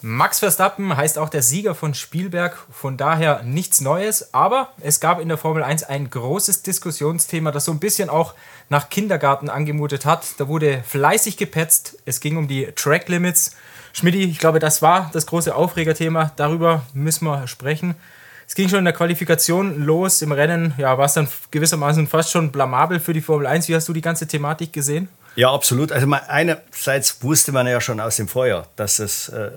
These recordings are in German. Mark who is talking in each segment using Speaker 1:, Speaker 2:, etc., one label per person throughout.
Speaker 1: Max Verstappen heißt auch der Sieger von Spielberg, von daher nichts Neues, aber es gab in der Formel 1 ein großes Diskussionsthema, das so ein bisschen auch nach Kindergarten angemutet hat. Da wurde fleißig gepetzt, es ging um die Track Limits. Schmidti, ich glaube, das war das große Aufregerthema, darüber müssen wir sprechen. Es ging schon in der Qualifikation los, im Rennen ja, war es dann gewissermaßen fast schon blamabel für die Formel 1. Wie hast du die ganze Thematik gesehen?
Speaker 2: Ja, absolut. Also einerseits wusste man ja schon aus dem Vorjahr, dass es äh,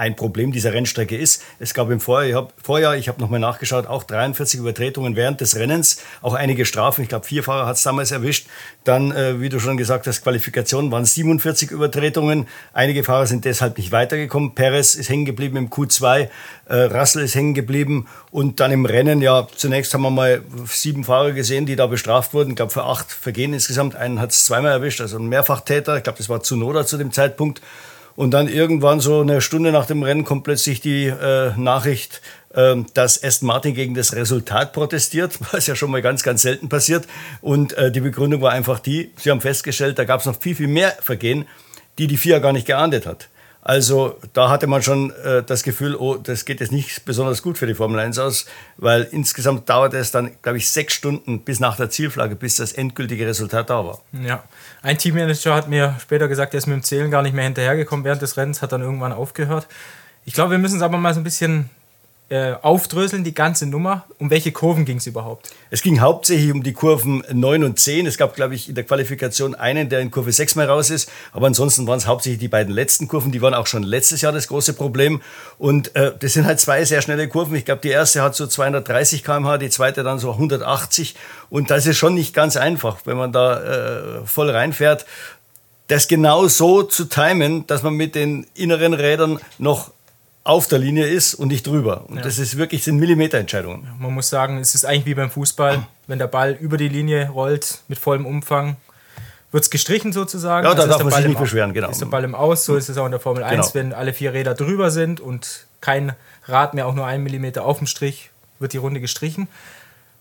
Speaker 2: ein Problem dieser Rennstrecke ist. Es gab im Vorjahr, ich habe Vorjahr, ich habe nochmal nachgeschaut, auch 43 Übertretungen während des Rennens, auch einige Strafen. Ich glaube, vier Fahrer hat es damals erwischt. Dann, äh, wie du schon gesagt hast, Qualifikation waren 47 Übertretungen. Einige Fahrer sind deshalb nicht weitergekommen. Perez ist hängen geblieben im Q2, äh, Russell ist hängen geblieben und dann im Rennen, ja, zunächst haben wir mal sieben Fahrer gesehen, die da bestraft wurden. Ich glaube, für acht Vergehen insgesamt. Einen hat es zweimal erwischt, also ein Mehrfachtäter. Ich glaube, das war Zunoda zu dem Zeitpunkt. Und dann irgendwann so eine Stunde nach dem Rennen kommt plötzlich die äh, Nachricht, äh, dass Aston Martin gegen das Resultat protestiert, was ja schon mal ganz, ganz selten passiert. Und äh, die Begründung war einfach die, sie haben festgestellt, da gab es noch viel, viel mehr Vergehen, die die FIA gar nicht geahndet hat. Also da hatte man schon äh, das Gefühl, oh, das geht jetzt nicht besonders gut für die Formel 1 aus, weil insgesamt dauerte es dann, glaube ich, sechs Stunden bis nach der Zielflagge, bis das endgültige Resultat da war.
Speaker 1: Ja, ein Teammanager hat mir später gesagt, er ist mit dem Zählen gar nicht mehr hinterhergekommen während des Rennens, hat dann irgendwann aufgehört. Ich glaube, wir müssen es aber mal so ein bisschen äh, aufdröseln, die ganze Nummer. Um welche Kurven ging es überhaupt?
Speaker 2: Es ging hauptsächlich um die Kurven 9 und 10. Es gab, glaube ich, in der Qualifikation einen, der in Kurve 6 mal raus ist. Aber ansonsten waren es hauptsächlich die beiden letzten Kurven. Die waren auch schon letztes Jahr das große Problem. Und äh, das sind halt zwei sehr schnelle Kurven. Ich glaube, die erste hat so 230 km/h, die zweite dann so 180. Und das ist schon nicht ganz einfach, wenn man da äh, voll reinfährt das genau so zu timen, dass man mit den inneren Rädern noch auf der Linie ist und nicht drüber. Und ja. das ist wirklich sind Millimeterentscheidungen.
Speaker 1: Man muss sagen, es ist eigentlich wie beim Fußball, wenn der Ball über die Linie rollt mit vollem Umfang, wird es gestrichen sozusagen.
Speaker 2: Ja, da also darf man sich nicht beschweren, genau.
Speaker 1: Ist der Ball im Aus, so ist es auch in der Formel 1, genau. wenn alle vier Räder drüber sind und kein Rad mehr auch nur einen Millimeter auf dem Strich, wird die Runde gestrichen.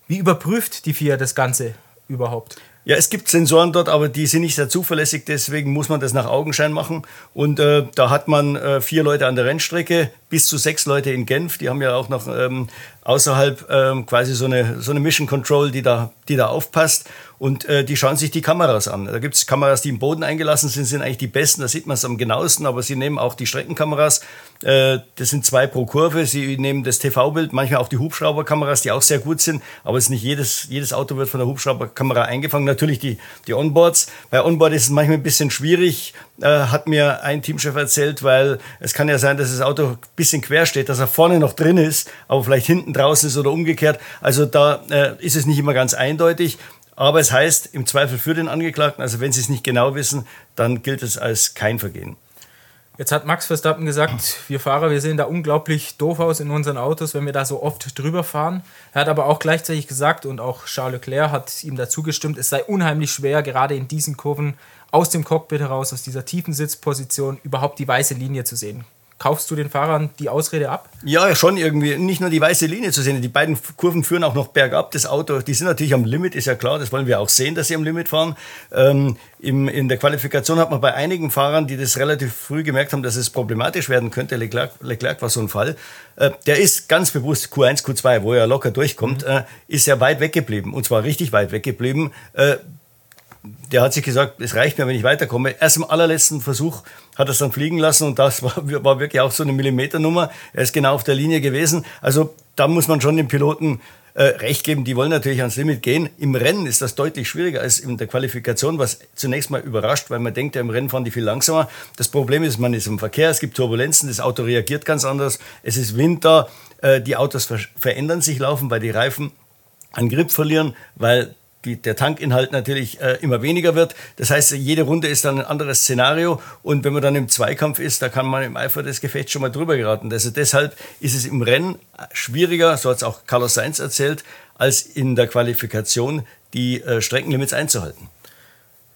Speaker 1: Wie überprüft die FIA das Ganze überhaupt?
Speaker 2: Ja, es gibt Sensoren dort, aber die sind nicht sehr zuverlässig, deswegen muss man das nach Augenschein machen. Und äh, da hat man äh, vier Leute an der Rennstrecke, bis zu sechs Leute in Genf. Die haben ja auch noch ähm, außerhalb ähm, quasi so eine, so eine Mission Control, die da, die da aufpasst. Und äh, die schauen sich die Kameras an. Da gibt es Kameras, die im Boden eingelassen sind, sind eigentlich die besten. Da sieht man es am genauesten. Aber sie nehmen auch die Streckenkameras. Äh, das sind zwei pro Kurve. Sie nehmen das TV-Bild, manchmal auch die Hubschrauberkameras, die auch sehr gut sind. Aber es ist nicht jedes, jedes Auto wird von der Hubschrauberkamera eingefangen. Natürlich die, die Onboards. Bei Onboard ist es manchmal ein bisschen schwierig, äh, hat mir ein Teamchef erzählt, weil es kann ja sein, dass das Auto bisschen quer steht, dass er vorne noch drin ist, aber vielleicht hinten draußen ist oder umgekehrt. Also da äh, ist es nicht immer ganz eindeutig. Aber es heißt im Zweifel für den Angeklagten, also wenn Sie es nicht genau wissen, dann gilt es als kein Vergehen.
Speaker 1: Jetzt hat Max Verstappen gesagt, wir Fahrer, wir sehen da unglaublich doof aus in unseren Autos, wenn wir da so oft drüber fahren. Er hat aber auch gleichzeitig gesagt, und auch Charles Leclerc hat ihm dazu gestimmt, es sei unheimlich schwer, gerade in diesen Kurven aus dem Cockpit heraus, aus dieser tiefen Sitzposition, überhaupt die weiße Linie zu sehen. Kaufst du den Fahrern die Ausrede ab?
Speaker 2: Ja, schon irgendwie. Nicht nur die weiße Linie zu sehen. Die beiden Kurven führen auch noch bergab. Das Auto, die sind natürlich am Limit, ist ja klar. Das wollen wir auch sehen, dass sie am Limit fahren. Ähm, im, in der Qualifikation hat man bei einigen Fahrern, die das relativ früh gemerkt haben, dass es problematisch werden könnte, Leclerc, Leclerc war so ein Fall, äh, der ist ganz bewusst Q1, Q2, wo er locker durchkommt, mhm. äh, ist er weit weggeblieben. Und zwar richtig weit weggeblieben. Äh, der hat sich gesagt, es reicht mir, wenn ich weiterkomme. Erst im allerletzten Versuch hat er es dann fliegen lassen und das war, war wirklich auch so eine Millimeternummer. Er ist genau auf der Linie gewesen. Also da muss man schon den Piloten äh, recht geben, die wollen natürlich ans Limit gehen. Im Rennen ist das deutlich schwieriger als in der Qualifikation, was zunächst mal überrascht, weil man denkt, ja, im Rennen fahren die viel langsamer. Das Problem ist, man ist im Verkehr, es gibt Turbulenzen, das Auto reagiert ganz anders, es ist Winter, äh, die Autos ver verändern sich, laufen, weil die Reifen an Grip verlieren, weil die, der Tankinhalt natürlich äh, immer weniger wird. Das heißt, jede Runde ist dann ein anderes Szenario. Und wenn man dann im Zweikampf ist, da kann man im Eifer des Gefechts schon mal drüber geraten. Also deshalb ist es im Rennen schwieriger, so hat es auch Carlos Sainz erzählt, als in der Qualifikation die äh, Streckenlimits einzuhalten.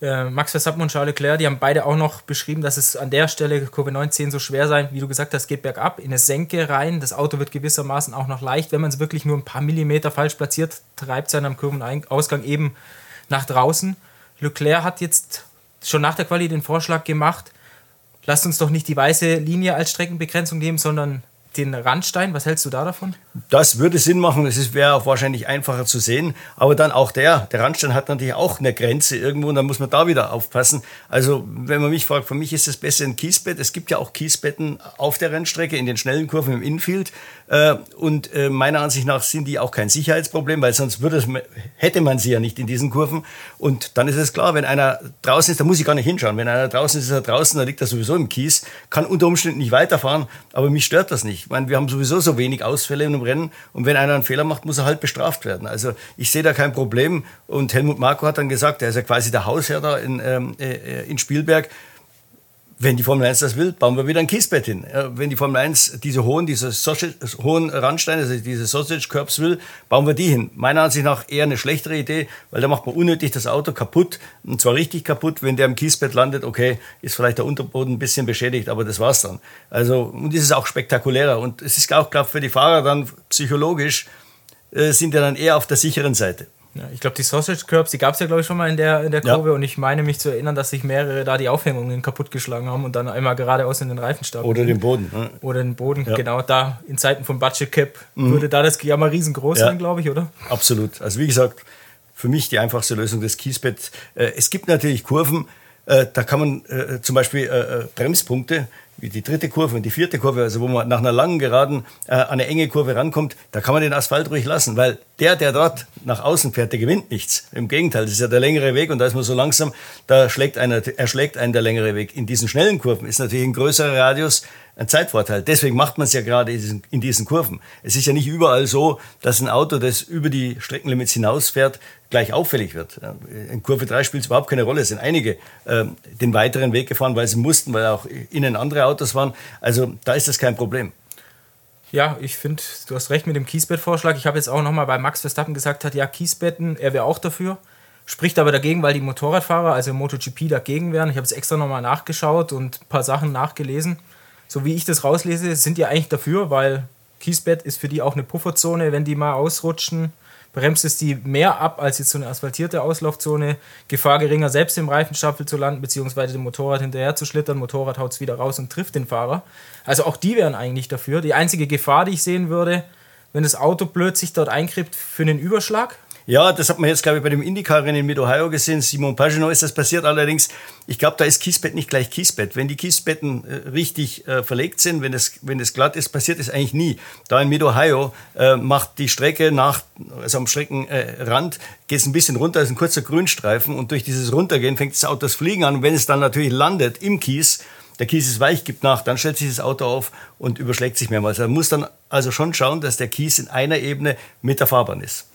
Speaker 1: Äh, Max Verstappen und Charles Leclerc, die haben beide auch noch beschrieben, dass es an der Stelle Kurve 19 so schwer sei, wie du gesagt hast, geht bergab, in eine Senke rein. Das Auto wird gewissermaßen auch noch leicht. Wenn man es wirklich nur ein paar Millimeter falsch platziert, treibt es einen am Kurvenausgang eben nach draußen. Leclerc hat jetzt schon nach der Quali den Vorschlag gemacht, lasst uns doch nicht die weiße Linie als Streckenbegrenzung nehmen, sondern den Randstein. Was hältst du da davon?
Speaker 2: Das würde Sinn machen. Es wäre auch wahrscheinlich einfacher zu sehen. Aber dann auch der, der Randstein hat natürlich auch eine Grenze irgendwo und dann muss man da wieder aufpassen. Also, wenn man mich fragt, für mich ist es besser ein Kiesbett. Es gibt ja auch Kiesbetten auf der Rennstrecke, in den schnellen Kurven im Infield. Äh, und äh, meiner Ansicht nach sind die auch kein Sicherheitsproblem, weil sonst würde es, hätte man sie ja nicht in diesen Kurven. Und dann ist es klar, wenn einer draußen ist, da muss ich gar nicht hinschauen. Wenn einer draußen ist, ist er draußen, dann liegt er sowieso im Kies, kann unter Umständen nicht weiterfahren, aber mich stört das nicht. Ich meine, wir haben sowieso so wenig Ausfälle in einem Rennen und wenn einer einen Fehler macht, muss er halt bestraft werden. Also ich sehe da kein Problem. Und Helmut Marko hat dann gesagt, er ist ja quasi der Hausherr da in, ähm, äh, in Spielberg wenn die Formel 1 das will, bauen wir wieder ein Kiesbett hin. Wenn die Formel 1 diese hohen, diese Sausage, hohen Randsteine, also diese Sausage Curbs will, bauen wir die hin. Meiner Ansicht nach eher eine schlechtere Idee, weil da macht man unnötig das Auto kaputt. Und zwar richtig kaputt. Wenn der im Kiesbett landet, okay, ist vielleicht der Unterboden ein bisschen beschädigt, aber das war's dann. Also, und das ist auch spektakulärer. Und es ist auch, glaube ich, für die Fahrer dann psychologisch, äh, sind ja dann eher auf der sicheren Seite.
Speaker 1: Ja, ich glaube, die Sausage Curbs, die gab es ja, glaube ich, schon mal in der, in der Kurve ja. und ich meine mich zu erinnern, dass sich mehrere da die Aufhängungen kaputtgeschlagen haben und dann einmal geradeaus in den Reifenstab.
Speaker 2: Oder den Boden. Ne?
Speaker 1: Oder den Boden, ja. genau. Da in Zeiten von Budget Cap mhm. würde da das ja mal riesengroß sein, glaube ich, oder?
Speaker 2: Absolut. Also, wie gesagt, für mich die einfachste Lösung des Kiesbett. Äh, es gibt natürlich Kurven, äh, da kann man äh, zum Beispiel Bremspunkte die dritte Kurve und die vierte Kurve, also wo man nach einer langen Geraden äh, an eine enge Kurve rankommt, da kann man den Asphalt ruhig lassen, weil der, der dort nach außen fährt, der gewinnt nichts. Im Gegenteil, das ist ja der längere Weg und da ist man so langsam, da schlägt einer, erschlägt einen der längere Weg. In diesen schnellen Kurven ist natürlich ein größerer Radius ein Zeitvorteil. Deswegen macht man es ja gerade in diesen Kurven. Es ist ja nicht überall so, dass ein Auto, das über die Streckenlimits hinausfährt, gleich auffällig wird. In Kurve 3 spielt es überhaupt keine Rolle. Es sind einige äh, den weiteren Weg gefahren, weil sie mussten, weil auch innen andere Autos waren. Also da ist das kein Problem.
Speaker 1: Ja, ich finde, du hast recht mit dem Kiesbett-Vorschlag. Ich habe jetzt auch nochmal bei Max Verstappen gesagt, hat ja Kiesbetten, er wäre auch dafür. Spricht aber dagegen, weil die Motorradfahrer, also MotoGP, dagegen wären. Ich habe es extra nochmal nachgeschaut und ein paar Sachen nachgelesen so wie ich das rauslese, sind die eigentlich dafür, weil Kiesbett ist für die auch eine Pufferzone. Wenn die mal ausrutschen, bremst es die mehr ab als jetzt so eine asphaltierte Auslaufzone. Gefahr geringer, selbst im Reifenstapel zu landen, beziehungsweise dem Motorrad hinterher zu schlittern. Motorrad haut es wieder raus und trifft den Fahrer. Also auch die wären eigentlich dafür. Die einzige Gefahr, die ich sehen würde, wenn das Auto blöd sich dort einkriegt für einen Überschlag,
Speaker 2: ja, das hat man jetzt, glaube ich, bei dem Indycar-Rennen mit Ohio gesehen. Simon Pagenaud ist das passiert. Allerdings, ich glaube, da ist Kiesbett nicht gleich Kiesbett. Wenn die Kiesbetten äh, richtig äh, verlegt sind, wenn es, wenn es glatt ist, passiert es eigentlich nie. Da in Mid-Ohio äh, macht die Strecke nach, also am Streckenrand, geht es ein bisschen runter, ist ein kurzer Grünstreifen und durch dieses Runtergehen fängt das Auto das Fliegen an. Und wenn es dann natürlich landet im Kies, der Kies ist weich, gibt nach, dann stellt sich das Auto auf und überschlägt sich mehrmals. Man muss dann also schon schauen, dass der Kies in einer Ebene mit der Fahrbahn ist.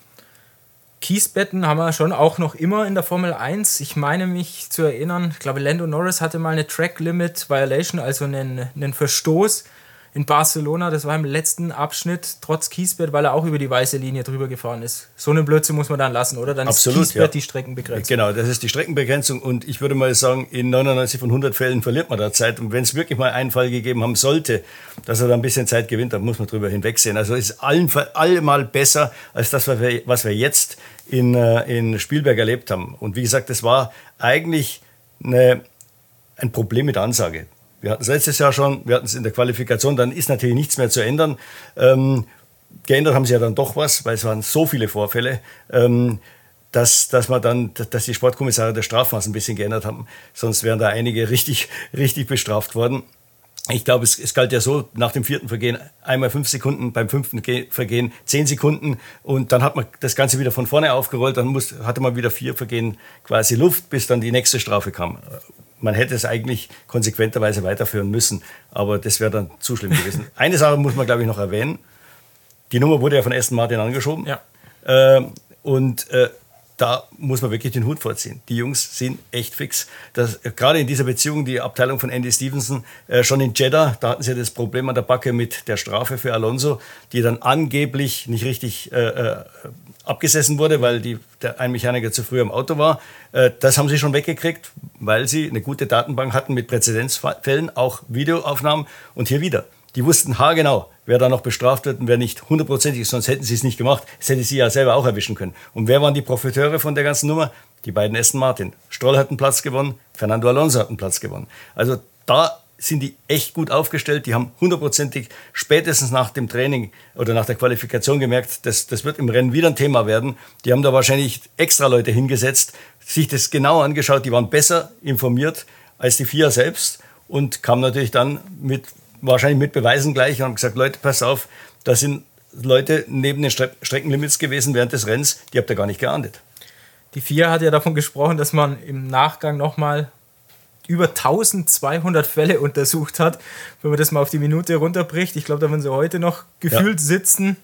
Speaker 1: Kiesbetten haben wir schon auch noch immer in der Formel 1. Ich meine mich zu erinnern, ich glaube, Lando Norris hatte mal eine Track Limit Violation, also einen, einen Verstoß in Barcelona. Das war im letzten Abschnitt trotz Kiesbett, weil er auch über die weiße Linie drüber gefahren ist. So einen Blödsinn muss man dann lassen, oder? Dann
Speaker 2: Absolut,
Speaker 1: ist Kiesbett
Speaker 2: ja.
Speaker 1: die Streckenbegrenzung.
Speaker 2: Genau, das ist die Streckenbegrenzung und ich würde mal sagen, in 99 von 100 Fällen verliert man da Zeit. Und wenn es wirklich mal einen Fall gegeben haben sollte, dass er da ein bisschen Zeit gewinnt, dann muss man drüber hinwegsehen. Also es ist allen, allemal besser als das, was wir, was wir jetzt in, äh, in Spielberg erlebt haben. Und wie gesagt, das war eigentlich eine, ein Problem mit der Ansage. Wir hatten es letztes Jahr schon, wir hatten es in der Qualifikation, dann ist natürlich nichts mehr zu ändern. Ähm, geändert haben sie ja dann doch was, weil es waren so viele Vorfälle, ähm, dass, dass, man dann, dass die Sportkommissare das Strafmaß ein bisschen geändert haben. Sonst wären da einige richtig, richtig bestraft worden. Ich glaube, es, es galt ja so, nach dem vierten Vergehen einmal fünf Sekunden, beim fünften Vergehen zehn Sekunden und dann hat man das Ganze wieder von vorne aufgerollt, dann muss, hatte man wieder vier Vergehen quasi Luft, bis dann die nächste Strafe kam. Man hätte es eigentlich konsequenterweise weiterführen müssen, aber das wäre dann zu schlimm gewesen. Eine Sache muss man, glaube ich, noch erwähnen. Die Nummer wurde ja von Aston Martin angeschoben.
Speaker 1: Ja.
Speaker 2: Äh, und äh, da muss man wirklich den Hut vorziehen. Die Jungs sind echt fix. Das, gerade in dieser Beziehung, die Abteilung von Andy Stevenson, äh, schon in Jeddah, da hatten sie das Problem an der Backe mit der Strafe für Alonso, die dann angeblich nicht richtig äh, äh, abgesessen wurde, weil die, der, ein Mechaniker zu früh am Auto war. Äh, das haben sie schon weggekriegt, weil sie eine gute Datenbank hatten mit Präzedenzfällen, auch Videoaufnahmen und hier wieder. Die wussten haargenau, wer da noch bestraft wird und wer nicht. Hundertprozentig, sonst hätten sie es nicht gemacht. Das hätte sie ja selber auch erwischen können. Und wer waren die Profiteure von der ganzen Nummer? Die beiden Aston Martin. Stroll hat einen Platz gewonnen, Fernando Alonso hat einen Platz gewonnen. Also da sind die echt gut aufgestellt. Die haben hundertprozentig spätestens nach dem Training oder nach der Qualifikation gemerkt, dass das wird im Rennen wieder ein Thema werden. Die haben da wahrscheinlich extra Leute hingesetzt, sich das genau angeschaut. Die waren besser informiert als die vier selbst und kamen natürlich dann mit wahrscheinlich mit Beweisen gleich und haben gesagt, Leute, pass auf, da sind Leute neben den Stre Streckenlimits gewesen während des Rennens, die habt ihr gar nicht geahndet.
Speaker 1: Die vier hat ja davon gesprochen, dass man im Nachgang nochmal über 1200 Fälle untersucht hat. Wenn man das mal auf die Minute runterbricht, ich glaube, da würden sie heute noch gefühlt ja. sitzen.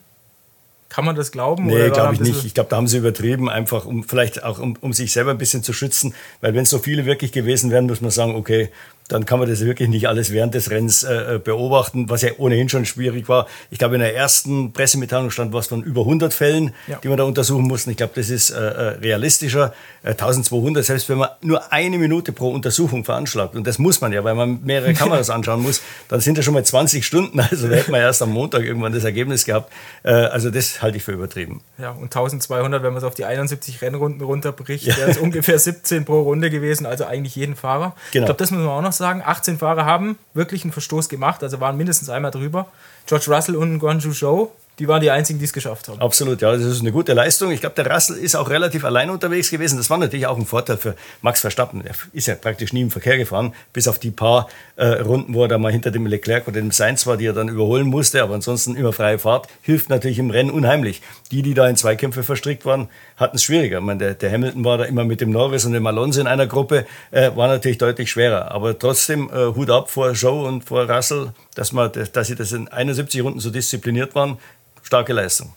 Speaker 1: Kann man das glauben?
Speaker 2: Nee, glaube ich nicht. Ich glaube, da haben sie übertrieben, einfach um vielleicht auch um, um sich selber ein bisschen zu schützen. Weil wenn so viele wirklich gewesen wären, muss man sagen, okay, dann kann man das wirklich nicht alles während des Rennens äh, äh, beobachten, was ja ohnehin schon schwierig war. Ich glaube, in der ersten Pressemitteilung stand was von über 100 Fällen, ja. die man da untersuchen mussten. Ich glaube, das ist äh, äh realistischer. Äh, 1200, selbst wenn man nur eine Minute pro Untersuchung veranschlagt, und das muss man ja, weil man mehrere Kameras anschauen muss, dann sind das schon mal 20 Stunden. Also da hätte man erst am Montag irgendwann das Ergebnis gehabt. Äh, also das halte ich für übertrieben.
Speaker 1: Ja, und 1200, wenn man es auf die 71 Rennrunden runterbricht, ja. wäre es ungefähr 17 pro Runde gewesen, also eigentlich jeden Fahrer. Genau. Ich glaube, das muss man auch noch sagen, 18 Fahrer haben wirklich einen Verstoß gemacht, also waren mindestens einmal drüber. George Russell und Guanju Zhou die waren die einzigen, die es geschafft haben.
Speaker 2: Absolut, ja, das ist eine gute Leistung. Ich glaube, der Russell ist auch relativ allein unterwegs gewesen. Das war natürlich auch ein Vorteil für Max Verstappen. Er ist ja praktisch nie im Verkehr gefahren, bis auf die paar äh, Runden, wo er da mal hinter dem Leclerc oder dem Sainz war, die er dann überholen musste. Aber ansonsten immer freie Fahrt hilft natürlich im Rennen unheimlich. Die, die da in Zweikämpfe verstrickt waren, hatten es schwieriger. Ich meine, der, der, Hamilton war da immer mit dem Norris und dem Alonso in einer Gruppe, äh, war natürlich deutlich schwerer. Aber trotzdem äh, Hut ab vor Joe und vor Russell, dass, man, dass sie das in 71 Runden so diszipliniert waren starke Leistung.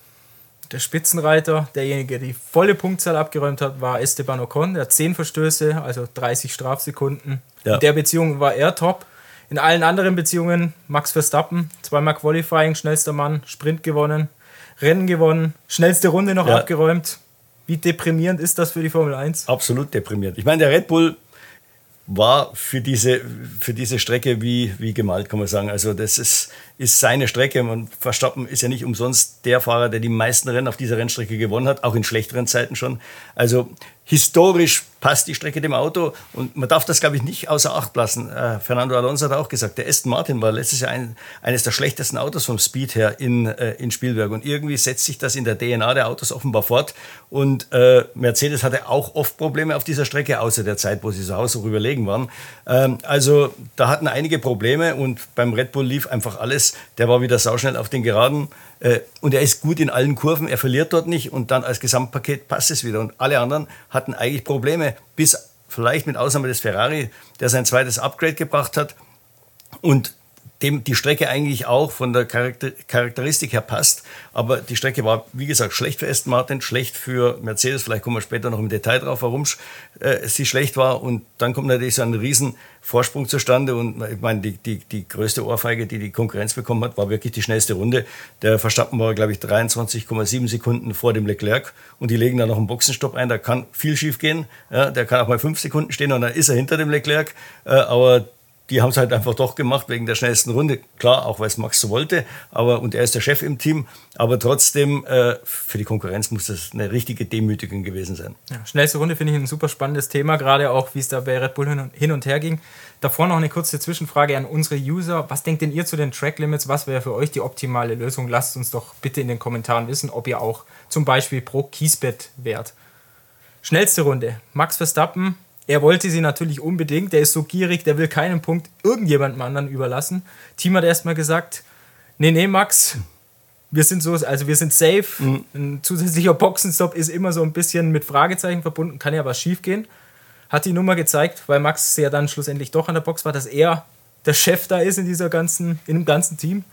Speaker 1: Der Spitzenreiter, derjenige, der die volle Punktzahl abgeräumt hat, war Esteban Ocon. Der hat 10 Verstöße, also 30 Strafsekunden. Ja. In der Beziehung war er top. In allen anderen Beziehungen Max Verstappen, zweimal Qualifying, schnellster Mann, Sprint gewonnen, Rennen gewonnen, schnellste Runde noch ja. abgeräumt. Wie deprimierend ist das für die Formel 1?
Speaker 2: Absolut deprimierend. Ich meine, der Red Bull war für diese, für diese Strecke wie, wie gemalt, kann man sagen. Also das ist, ist seine Strecke. Und Verstappen ist ja nicht umsonst der Fahrer, der die meisten Rennen auf dieser Rennstrecke gewonnen hat, auch in schlechteren Zeiten schon. Also historisch passt die Strecke dem Auto und man darf das, glaube ich, nicht außer Acht lassen. Äh, Fernando Alonso hat auch gesagt, der Aston Martin war letztes Jahr ein, eines der schlechtesten Autos vom Speed her in, äh, in Spielberg und irgendwie setzt sich das in der DNA der Autos offenbar fort und äh, Mercedes hatte auch oft Probleme auf dieser Strecke, außer der Zeit, wo sie so haushoch überlegen waren. Ähm, also da hatten einige Probleme und beim Red Bull lief einfach alles. Der war wieder sauschnell auf den Geraden und er ist gut in allen Kurven, er verliert dort nicht und dann als Gesamtpaket passt es wieder. Und alle anderen hatten eigentlich Probleme, bis vielleicht mit Ausnahme des Ferrari, der sein zweites Upgrade gebracht hat und dem die Strecke eigentlich auch von der Charakter Charakteristik her passt. Aber die Strecke war, wie gesagt, schlecht für Aston Martin, schlecht für Mercedes. Vielleicht kommen wir später noch im Detail drauf, warum äh, sie schlecht war. Und dann kommt natürlich so ein riesen Vorsprung zustande. Und ich meine, die, die, die größte Ohrfeige, die die Konkurrenz bekommen hat, war wirklich die schnellste Runde. Der Verstappen war, glaube ich, 23,7 Sekunden vor dem Leclerc. Und die legen da noch einen Boxenstopp ein. Da kann viel schief gehen. Ja, der kann auch mal fünf Sekunden stehen und dann ist er hinter dem Leclerc. Äh, aber die haben es halt einfach doch gemacht wegen der schnellsten Runde. Klar, auch weil es Max so wollte, aber und er ist der Chef im Team. Aber trotzdem, äh, für die Konkurrenz muss das eine richtige Demütigung gewesen sein.
Speaker 1: Ja, schnellste Runde finde ich ein super spannendes Thema, gerade auch, wie es da bei Red Bull hin und her ging. Davor noch eine kurze Zwischenfrage an unsere User. Was denkt denn ihr zu den Track Limits? Was wäre für euch die optimale Lösung? Lasst uns doch bitte in den Kommentaren wissen, ob ihr auch zum Beispiel pro Kiesbett wärt. Schnellste Runde. Max Verstappen er wollte sie natürlich unbedingt. Der ist so gierig, der will keinen Punkt irgendjemandem anderen überlassen. Team hat erstmal gesagt: Nee, nee, Max, wir sind so, also wir sind safe. Mhm. Ein zusätzlicher Boxenstopp ist immer so ein bisschen mit Fragezeichen verbunden, kann ja was schief gehen. Hat die Nummer gezeigt, weil Max ja dann schlussendlich doch an der Box war, dass er der Chef da ist in dieser ganzen, in dem ganzen Team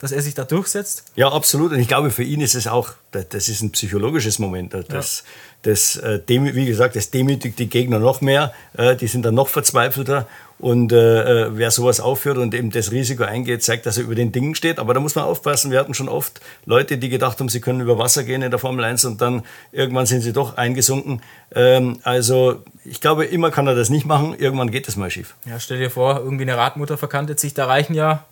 Speaker 1: dass er sich da durchsetzt?
Speaker 2: Ja, absolut. Und ich glaube, für ihn ist es auch, das ist ein psychologisches Moment. Das, ja. das, äh, wie gesagt, das demütigt die Gegner noch mehr. Äh, die sind dann noch verzweifelter. Und äh, äh, wer sowas aufführt und eben das Risiko eingeht, zeigt, dass er über den Dingen steht. Aber da muss man aufpassen. Wir hatten schon oft Leute, die gedacht haben, sie können über Wasser gehen in der Formel 1 und dann irgendwann sind sie doch eingesunken. Ähm, also ich glaube, immer kann er das nicht machen. Irgendwann geht es mal schief.
Speaker 1: Ja, stell dir vor, irgendwie eine Radmutter verkantet sich. Da reichen ja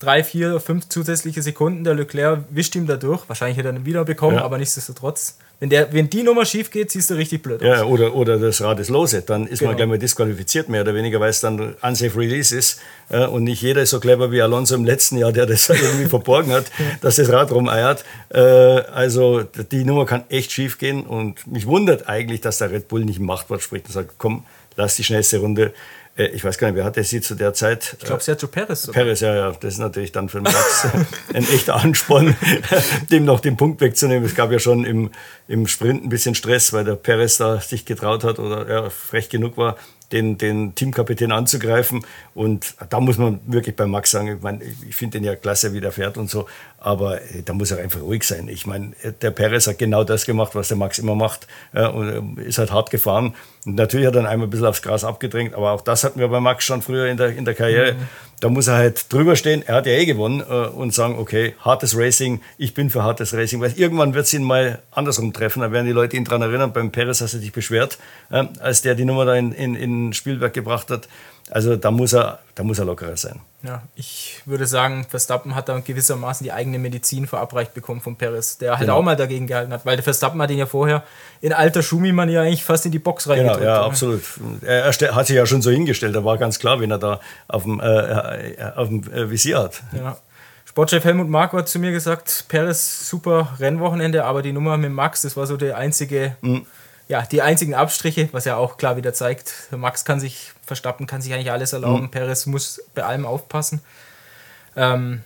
Speaker 1: drei, vier, fünf zusätzliche Sekunden. Der Leclerc wischt ihm da durch. Wahrscheinlich hätte er ihn wieder bekommen, ja. aber nichtsdestotrotz Wenn, der, wenn die Nummer schief geht, siehst du richtig blöd
Speaker 2: aus. Ja, oder, oder das Rad ist lose, dann ist genau. man gleich mal disqualifiziert, mehr oder weniger, weil es dann unsafe release ist. und nicht jeder ist so clever wie Alonso im letzten Jahr, der das irgendwie verborgen hat, dass das Rad rumeiert. Äh, also die Nummer kann echt schief gehen und mich wundert eigentlich, dass der Red Bull nicht im Machtwort spricht und sagt, komm, lass die schnellste Runde äh, ich weiß gar nicht, wer hatte sie zu der Zeit?
Speaker 1: Ich glaube, Sergio Perez.
Speaker 2: Sogar. Perez, ja, ja. Das ist natürlich dann für den Max ein echter Ansporn, dem noch den Punkt wegzunehmen. Es gab ja schon im, im Sprint ein bisschen Stress, weil der Perez da sich getraut hat oder ja, frech genug war, den, den Teamkapitän anzugreifen. Und da muss man wirklich bei Max sagen, ich, mein, ich finde den ja klasse, wie der fährt und so, aber äh, da muss er einfach ruhig sein. Ich meine, der Perez hat genau das gemacht, was der Max immer macht und äh, ist halt hart gefahren. Und natürlich hat er dann einmal ein bisschen aufs Gras abgedrängt, aber auch das hatten wir bei Max schon früher in der, in der Karriere. Mhm. Da muss er halt drüber stehen, er hat ja eh gewonnen äh, und sagen, okay, hartes Racing, ich bin für hartes Racing, weil irgendwann wird es ihn mal andersrum treffen, dann werden die Leute ihn daran erinnern, beim Perez hast du dich beschwert, äh, als der die Nummer da in, in, in Spielberg gebracht hat. Also da muss er, da muss er lockerer sein.
Speaker 1: Ja, ich würde sagen, Verstappen hat da gewissermaßen die eigene Medizin verabreicht bekommen von Perez, der halt genau. auch mal dagegen gehalten hat, weil der Verstappen hat ihn ja vorher in alter Schumi-Manier eigentlich fast in die Box reingedrückt. Genau,
Speaker 2: ja, absolut. Er, hat sich ja schon so hingestellt, da war ganz klar, wenn er da auf dem, äh, auf dem äh, Visier hat.
Speaker 1: Ja. Sportchef Helmut Marko hat zu mir gesagt, Perez super Rennwochenende, aber die Nummer mit Max, das war so der einzige... Mhm ja, die einzigen Abstriche, was ja auch klar wieder zeigt, Max kann sich, Verstappen kann sich eigentlich alles erlauben, mhm. Perez muss bei allem aufpassen. Ähm,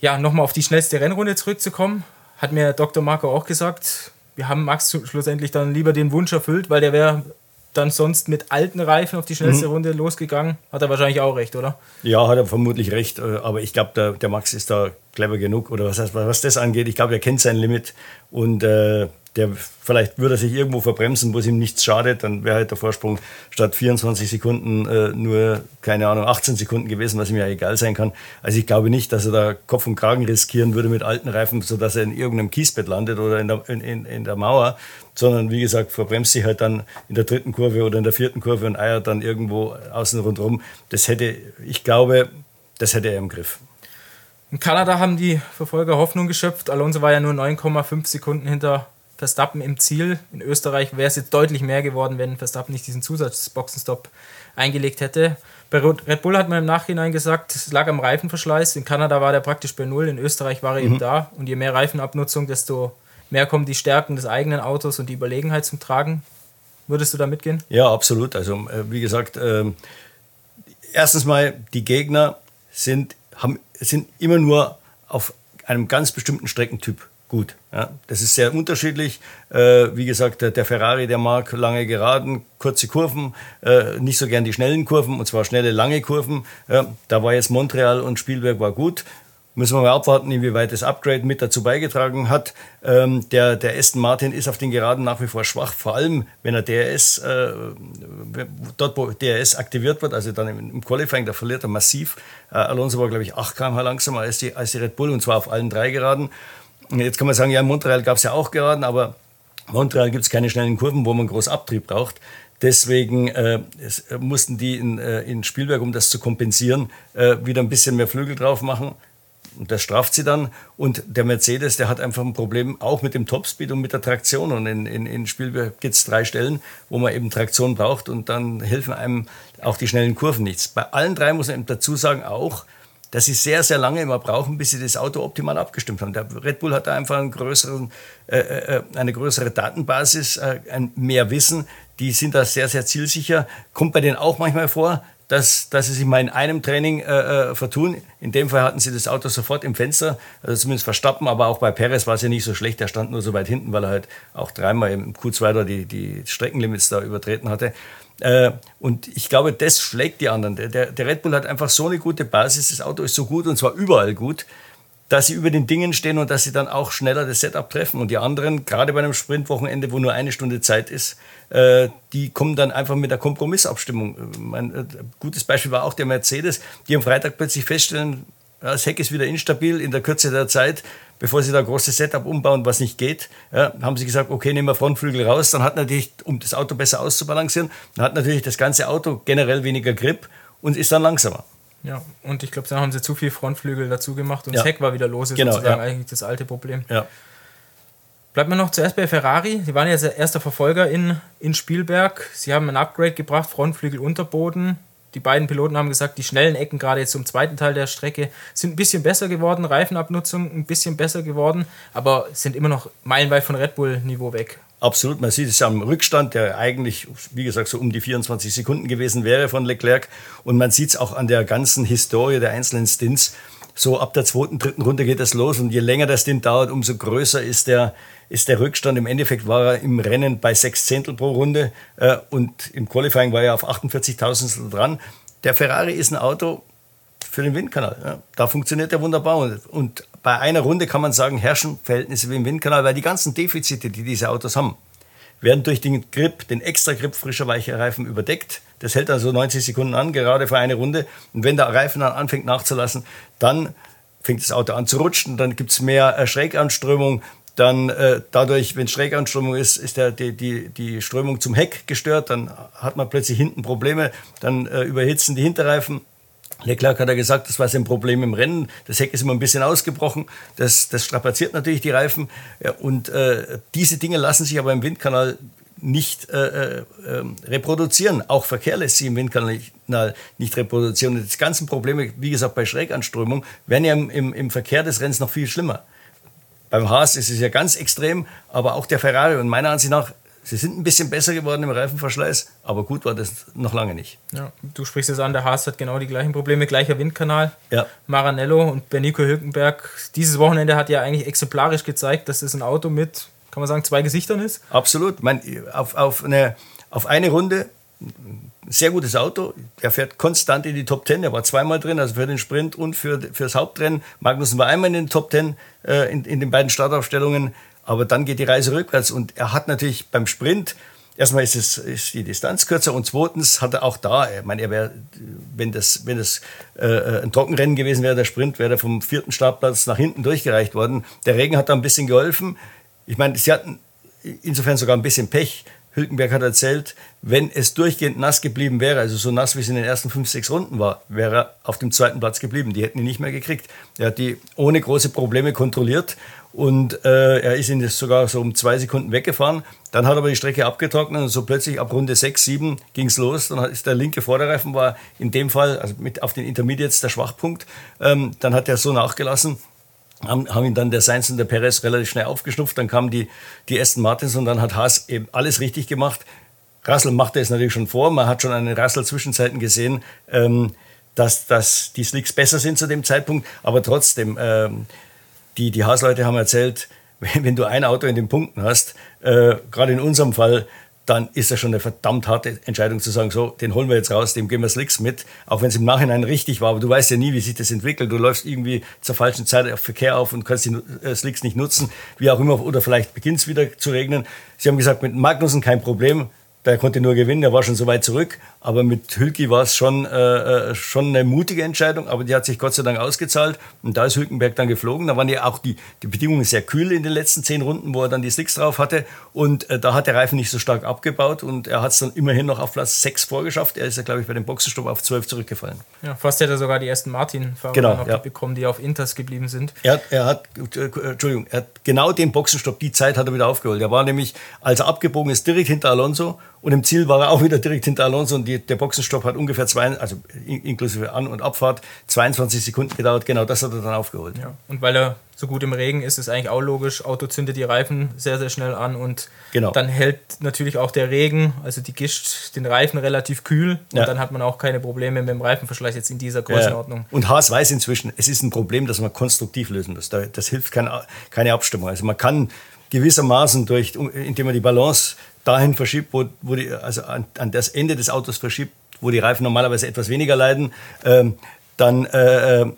Speaker 1: ja, nochmal auf die schnellste Rennrunde zurückzukommen, hat mir Dr. Marco auch gesagt, wir haben Max schlussendlich dann lieber den Wunsch erfüllt, weil der wäre dann sonst mit alten Reifen auf die schnellste mhm. Runde losgegangen. Hat er wahrscheinlich auch recht, oder?
Speaker 2: Ja, hat er vermutlich recht. Äh, aber ich glaube, der, der Max ist da clever genug. Oder was, was das angeht, ich glaube, er kennt sein Limit. Und äh, der vielleicht würde er sich irgendwo verbremsen, wo es ihm nichts schadet, dann wäre halt der Vorsprung statt 24 Sekunden äh, nur, keine Ahnung, 18 Sekunden gewesen, was ihm ja egal sein kann. Also ich glaube nicht, dass er da Kopf und Kragen riskieren würde mit alten Reifen, sodass er in irgendeinem Kiesbett landet oder in der, in, in der Mauer, sondern wie gesagt, verbremst sich halt dann in der dritten Kurve oder in der vierten Kurve und eiert dann irgendwo außen rundherum. Das hätte, ich glaube, das hätte er im Griff.
Speaker 1: In Kanada haben die Verfolger Hoffnung geschöpft. Alonso war ja nur 9,5 Sekunden hinter Verstappen im Ziel. In Österreich wäre es jetzt deutlich mehr geworden, wenn Verstappen nicht diesen Zusatzboxenstopp eingelegt hätte. Bei Red Bull hat man im Nachhinein gesagt, es lag am Reifenverschleiß. In Kanada war der praktisch bei Null, in Österreich war er mhm. eben da. Und je mehr Reifenabnutzung, desto mehr kommen die Stärken des eigenen Autos und die Überlegenheit zum Tragen. Würdest du da mitgehen?
Speaker 2: Ja, absolut. Also, äh, wie gesagt, äh, erstens mal, die Gegner sind, haben, sind immer nur auf einem ganz bestimmten Streckentyp gut. Ja, das ist sehr unterschiedlich. Äh, wie gesagt, der, Ferrari, der mag lange Geraden, kurze Kurven, äh, nicht so gern die schnellen Kurven, und zwar schnelle, lange Kurven. Ja, da war jetzt Montreal und Spielberg war gut. Müssen wir mal abwarten, inwieweit das Upgrade mit dazu beigetragen hat. Ähm, der, der Aston Martin ist auf den Geraden nach wie vor schwach, vor allem wenn er DRS, äh, dort wo DRS aktiviert wird, also dann im, im Qualifying, da verliert er massiv. Äh, Alonso war, glaube ich, 8 km langsamer als die, als die Red Bull und zwar auf allen drei Geraden. Jetzt kann man sagen, ja, in Montreal gab es ja auch Geraden, aber in Montreal gibt es keine schnellen Kurven, wo man groß Abtrieb braucht. Deswegen äh, es, äh, mussten die in, äh, in Spielberg, um das zu kompensieren, äh, wieder ein bisschen mehr Flügel drauf machen. Und das straft sie dann. Und der Mercedes, der hat einfach ein Problem auch mit dem Topspeed und mit der Traktion. Und in, in, in Spielberg gibt es drei Stellen, wo man eben Traktion braucht. Und dann helfen einem auch die schnellen Kurven nichts. Bei allen drei muss man dazu sagen, auch dass sie sehr, sehr lange immer brauchen, bis sie das Auto optimal abgestimmt haben. Der Red Bull hat da einfach einen größeren, äh, äh, eine größere Datenbasis, äh, ein mehr Wissen. Die sind da sehr, sehr zielsicher. Kommt bei denen auch manchmal vor, dass, dass sie sich mal in einem Training äh, äh, vertun. In dem Fall hatten sie das Auto sofort im Fenster, also zumindest verstappen, aber auch bei Perez war es ja nicht so schlecht. Der stand nur so weit hinten, weil er halt auch dreimal im Q2 da die, die Streckenlimits da übertreten hatte. Äh, und ich glaube, das schlägt die anderen. Der, der Red Bull hat einfach so eine gute Basis, das Auto ist so gut und zwar überall gut, dass sie über den Dingen stehen und dass sie dann auch schneller das Setup treffen. Und die anderen, gerade bei einem Sprintwochenende, wo nur eine Stunde Zeit ist, äh, die kommen dann einfach mit der Kompromissabstimmung. Äh, gutes Beispiel war auch der Mercedes, die am Freitag plötzlich feststellen, das Heck ist wieder instabil in der Kürze der Zeit bevor sie da ein großes Setup umbauen, was nicht geht, ja, haben sie gesagt, okay, nehmen wir Frontflügel raus. Dann hat natürlich, um das Auto besser auszubalancieren, dann hat natürlich das ganze Auto generell weniger Grip und ist dann langsamer.
Speaker 1: Ja, und ich glaube, dann haben sie zu viel Frontflügel dazu gemacht und ja. das Heck war wieder los, ist genau, sozusagen ja. eigentlich das alte Problem.
Speaker 2: Ja.
Speaker 1: Bleibt man noch zuerst bei Ferrari. Die waren jetzt der erste Verfolger in, in Spielberg. Sie haben ein Upgrade gebracht, Frontflügel, Unterboden. Die beiden Piloten haben gesagt, die schnellen Ecken, gerade jetzt zum zweiten Teil der Strecke, sind ein bisschen besser geworden. Reifenabnutzung ein bisschen besser geworden, aber sind immer noch meilenweit von Red Bull-Niveau weg.
Speaker 2: Absolut, man sieht es am Rückstand, der eigentlich, wie gesagt, so um die 24 Sekunden gewesen wäre von Leclerc. Und man sieht es auch an der ganzen Historie der einzelnen Stints. So ab der zweiten, dritten Runde geht das los und je länger der Stint dauert, umso größer ist der, ist der Rückstand. Im Endeffekt war er im Rennen bei sechs Zehntel pro Runde äh, und im Qualifying war er auf 48.000 dran. Der Ferrari ist ein Auto für den Windkanal. Ja. Da funktioniert er wunderbar. Und, und bei einer Runde kann man sagen, herrschen Verhältnisse wie im Windkanal, weil die ganzen Defizite, die diese Autos haben, werden durch den Grip, den extra Grip frischer weicher Reifen überdeckt. Das hält also 90 Sekunden an, gerade für eine Runde. Und wenn der Reifen dann anfängt nachzulassen, dann fängt das Auto an zu rutschen, dann gibt es mehr äh, Schräganströmung, dann äh, dadurch, wenn Schräganströmung ist, ist der, die, die, die Strömung zum Heck gestört, dann hat man plötzlich hinten Probleme, dann äh, überhitzen die Hinterreifen. Leclerc hat ja gesagt, das war sein Problem im Rennen. Das Heck ist immer ein bisschen ausgebrochen. Das, das strapaziert natürlich die Reifen. Ja, und äh, diese Dinge lassen sich aber im Windkanal nicht äh, äh, ähm, reproduzieren. Auch Verkehr lässt sich im Windkanal nicht reproduzieren. Und die ganzen Probleme, wie gesagt, bei Schräganströmung, werden ja im, im, im Verkehr des Rennens noch viel schlimmer. Beim Haas ist es ja ganz extrem, aber auch der Ferrari. Und meiner Ansicht nach, sie sind ein bisschen besser geworden im Reifenverschleiß, aber gut war das noch lange nicht.
Speaker 1: Ja, du sprichst es an, der Haas hat genau die gleichen Probleme, gleicher Windkanal.
Speaker 2: Ja.
Speaker 1: Maranello und Benico Hülkenberg. Dieses Wochenende hat ja eigentlich exemplarisch gezeigt, dass es ein Auto mit, kann man sagen, zwei Gesichtern ist.
Speaker 2: Absolut. Mein, auf, auf, eine, auf eine Runde sehr gutes Auto. Er fährt konstant in die Top 10. Er war zweimal drin, also für den Sprint und für, für das Hauptrennen. Magnussen war einmal in den Top 10 äh, in, in den beiden Startaufstellungen. Aber dann geht die Reise rückwärts. Und er hat natürlich beim Sprint, erstmal ist, es, ist die Distanz kürzer und zweitens hat er auch da, ich meine, er wäre, wenn das, wenn das äh, ein Trockenrennen gewesen wäre, der Sprint, wäre er vom vierten Startplatz nach hinten durchgereicht worden. Der Regen hat da ein bisschen geholfen. Ich meine, sie hatten insofern sogar ein bisschen Pech. Hülkenberg hat erzählt, wenn es durchgehend nass geblieben wäre, also so nass wie es in den ersten fünf, sechs Runden war, wäre er auf dem zweiten Platz geblieben. Die hätten ihn nicht mehr gekriegt. Er hat die ohne große Probleme kontrolliert und äh, er ist ihn sogar so um zwei Sekunden weggefahren. Dann hat er aber die Strecke abgetrocknet und so plötzlich ab Runde 6, 7 ging es los. Dann ist der linke Vorderreifen war in dem Fall, also mit auf den Intermediates der Schwachpunkt. Ähm, dann hat er so nachgelassen haben, haben ihn dann der Sainz und der Perez relativ schnell aufgeschnupft. Dann kamen die, die Aston Martins und dann hat Haas eben alles richtig gemacht. Russell machte es natürlich schon vor. Man hat schon an den Russell-Zwischenzeiten gesehen, ähm, dass, dass die Slicks besser sind zu dem Zeitpunkt. Aber trotzdem, ähm, die, die Haas-Leute haben erzählt, wenn, wenn, du ein Auto in den Punkten hast, äh, gerade in unserem Fall, dann ist das schon eine verdammt harte Entscheidung zu sagen, so, den holen wir jetzt raus, dem geben wir Slicks mit, auch wenn es im Nachhinein richtig war, aber du weißt ja nie, wie sich das entwickelt. Du läufst irgendwie zur falschen Zeit auf Verkehr auf und kannst die äh, Slicks nicht nutzen, wie auch immer, oder vielleicht beginnt es wieder zu regnen. Sie haben gesagt, mit Magnussen kein Problem, der konnte nur gewinnen, der war schon so weit zurück. Aber mit Hülki war es schon, äh, äh, schon eine mutige Entscheidung, aber die hat sich Gott sei Dank ausgezahlt. Und da ist Hülkenberg dann geflogen. Da waren ja auch die, die Bedingungen sehr kühl in den letzten zehn Runden, wo er dann die Slicks drauf hatte. Und äh, da hat der Reifen nicht so stark abgebaut und er hat es dann immerhin noch auf Platz 6 vorgeschafft. Er ist ja, glaube ich, bei dem Boxenstopp auf 12 zurückgefallen.
Speaker 1: Ja, fast hätte er sogar die ersten Martin-Fahrer
Speaker 2: genau, ja.
Speaker 1: bekommen, die auf Inters geblieben sind.
Speaker 2: Er, er hat, äh, Entschuldigung, er hat genau den Boxenstopp, die Zeit hat er wieder aufgeholt. Er war nämlich, als er abgebogen ist, direkt hinter Alonso und im Ziel war er auch wieder direkt hinter Alonso und die, der Boxenstopp hat ungefähr zwei, also inklusive An- und Abfahrt, 22 Sekunden gedauert. Genau das hat er dann aufgeholt.
Speaker 1: Ja. Und weil er so gut im Regen ist, ist eigentlich auch logisch. Auto zündet die Reifen sehr, sehr schnell an und
Speaker 2: genau.
Speaker 1: dann hält natürlich auch der Regen, also die Gischt, den Reifen relativ kühl und
Speaker 2: Ja.
Speaker 1: dann hat man auch keine Probleme mit dem Reifenverschleiß jetzt in dieser Größenordnung.
Speaker 2: Ja. Und Haas weiß inzwischen, es ist ein Problem, das man konstruktiv lösen muss. Da- Das hilft keine, keine Abstimmung. Also man kann gewissermaßen durch, indem man die Balance dahin verschiebt, wo, wo die, also an, an das Ende des Autos verschiebt, wo die Reifen normalerweise etwas weniger leiden, ähm, dann, äh, äh,